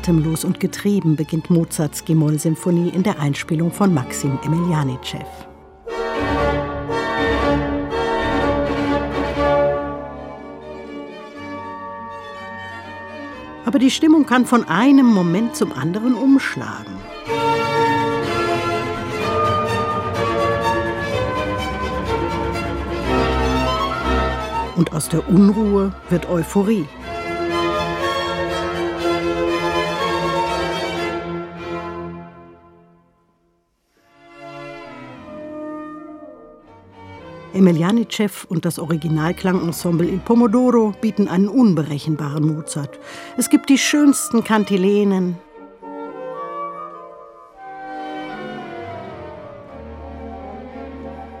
Atemlos und getrieben beginnt Mozarts G-Moll-Symphonie in der Einspielung von Maxim Emelianitschew. Aber die Stimmung kann von einem Moment zum anderen umschlagen. Und aus der Unruhe wird Euphorie. Emelianitschew und das Originalklangensemble Il Pomodoro bieten einen unberechenbaren Mozart. Es gibt die schönsten Kantilenen.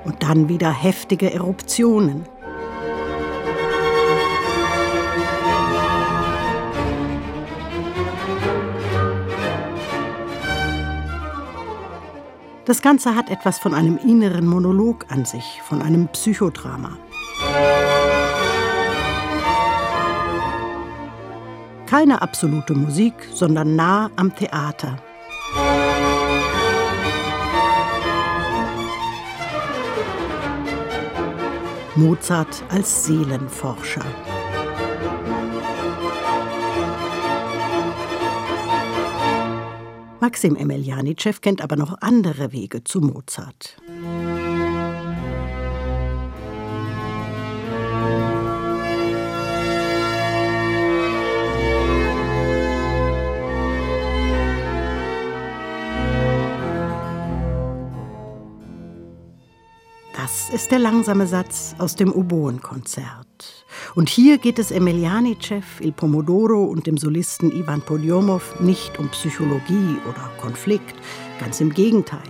Und dann wieder heftige Eruptionen. Das Ganze hat etwas von einem inneren Monolog an sich, von einem Psychodrama. Keine absolute Musik, sondern nah am Theater. Mozart als Seelenforscher. Maxim Emelianitschew kennt aber noch andere Wege zu Mozart. Ist der langsame Satz aus dem Oboenkonzert. Und hier geht es Emelianitschew, Il Pomodoro und dem Solisten Ivan Podjomow nicht um Psychologie oder Konflikt, ganz im Gegenteil.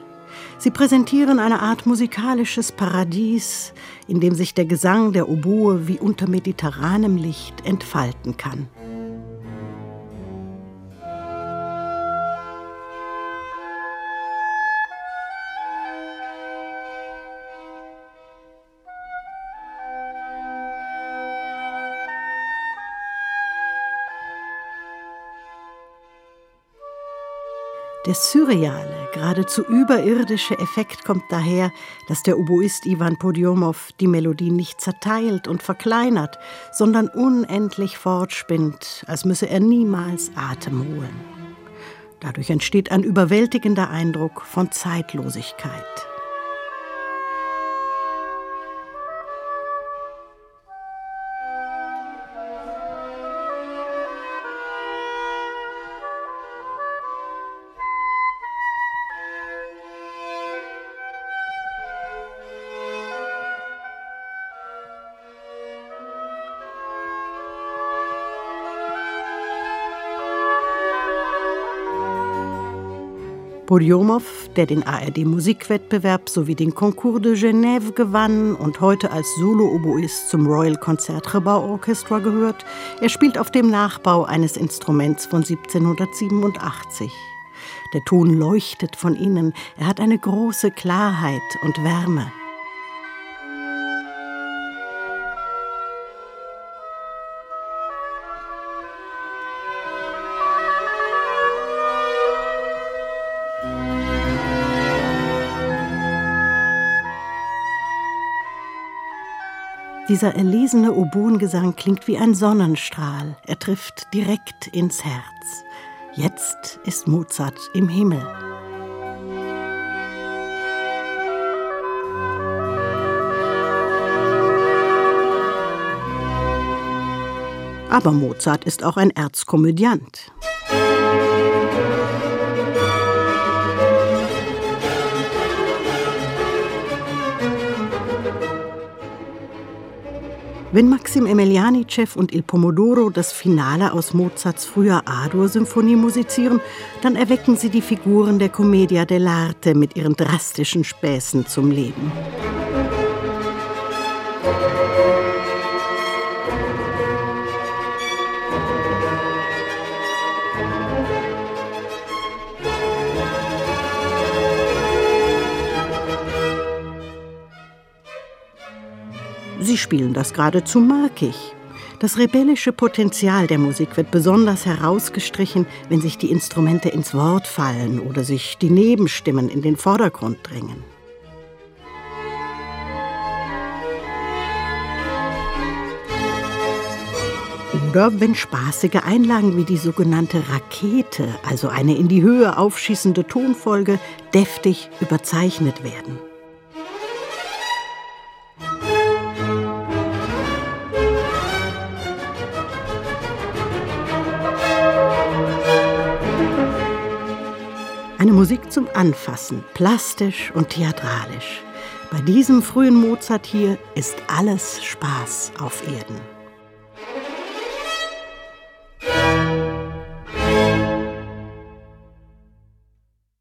Sie präsentieren eine Art musikalisches Paradies, in dem sich der Gesang der Oboe wie unter mediterranem Licht entfalten kann. Der surreale, geradezu überirdische Effekt kommt daher, dass der Oboist Ivan Podiomow die Melodie nicht zerteilt und verkleinert, sondern unendlich fortspinnt, als müsse er niemals Atem holen. Dadurch entsteht ein überwältigender Eindruck von Zeitlosigkeit. Podjomow, der den ARD-Musikwettbewerb sowie den Concours de Genève gewann und heute als Solo-Oboist zum Royal Concertgebouw Orchestra gehört, er spielt auf dem Nachbau eines Instruments von 1787. Der Ton leuchtet von innen, er hat eine große Klarheit und Wärme. Dieser erlesene Oboengesang klingt wie ein Sonnenstrahl. Er trifft direkt ins Herz. Jetzt ist Mozart im Himmel. Aber Mozart ist auch ein Erzkomödiant. Wenn Maxim Emelianitschew und Il Pomodoro das Finale aus Mozarts früher A-Dur-Symphonie musizieren, dann erwecken sie die Figuren der Commedia dell'arte mit ihren drastischen Späßen zum Leben. Sie spielen das geradezu markig. Das rebellische Potenzial der Musik wird besonders herausgestrichen, wenn sich die Instrumente ins Wort fallen oder sich die Nebenstimmen in den Vordergrund drängen. Oder wenn spaßige Einlagen wie die sogenannte Rakete, also eine in die Höhe aufschießende Tonfolge, deftig überzeichnet werden. Musik zum Anfassen, plastisch und theatralisch. Bei diesem frühen Mozart hier ist alles Spaß auf Erden.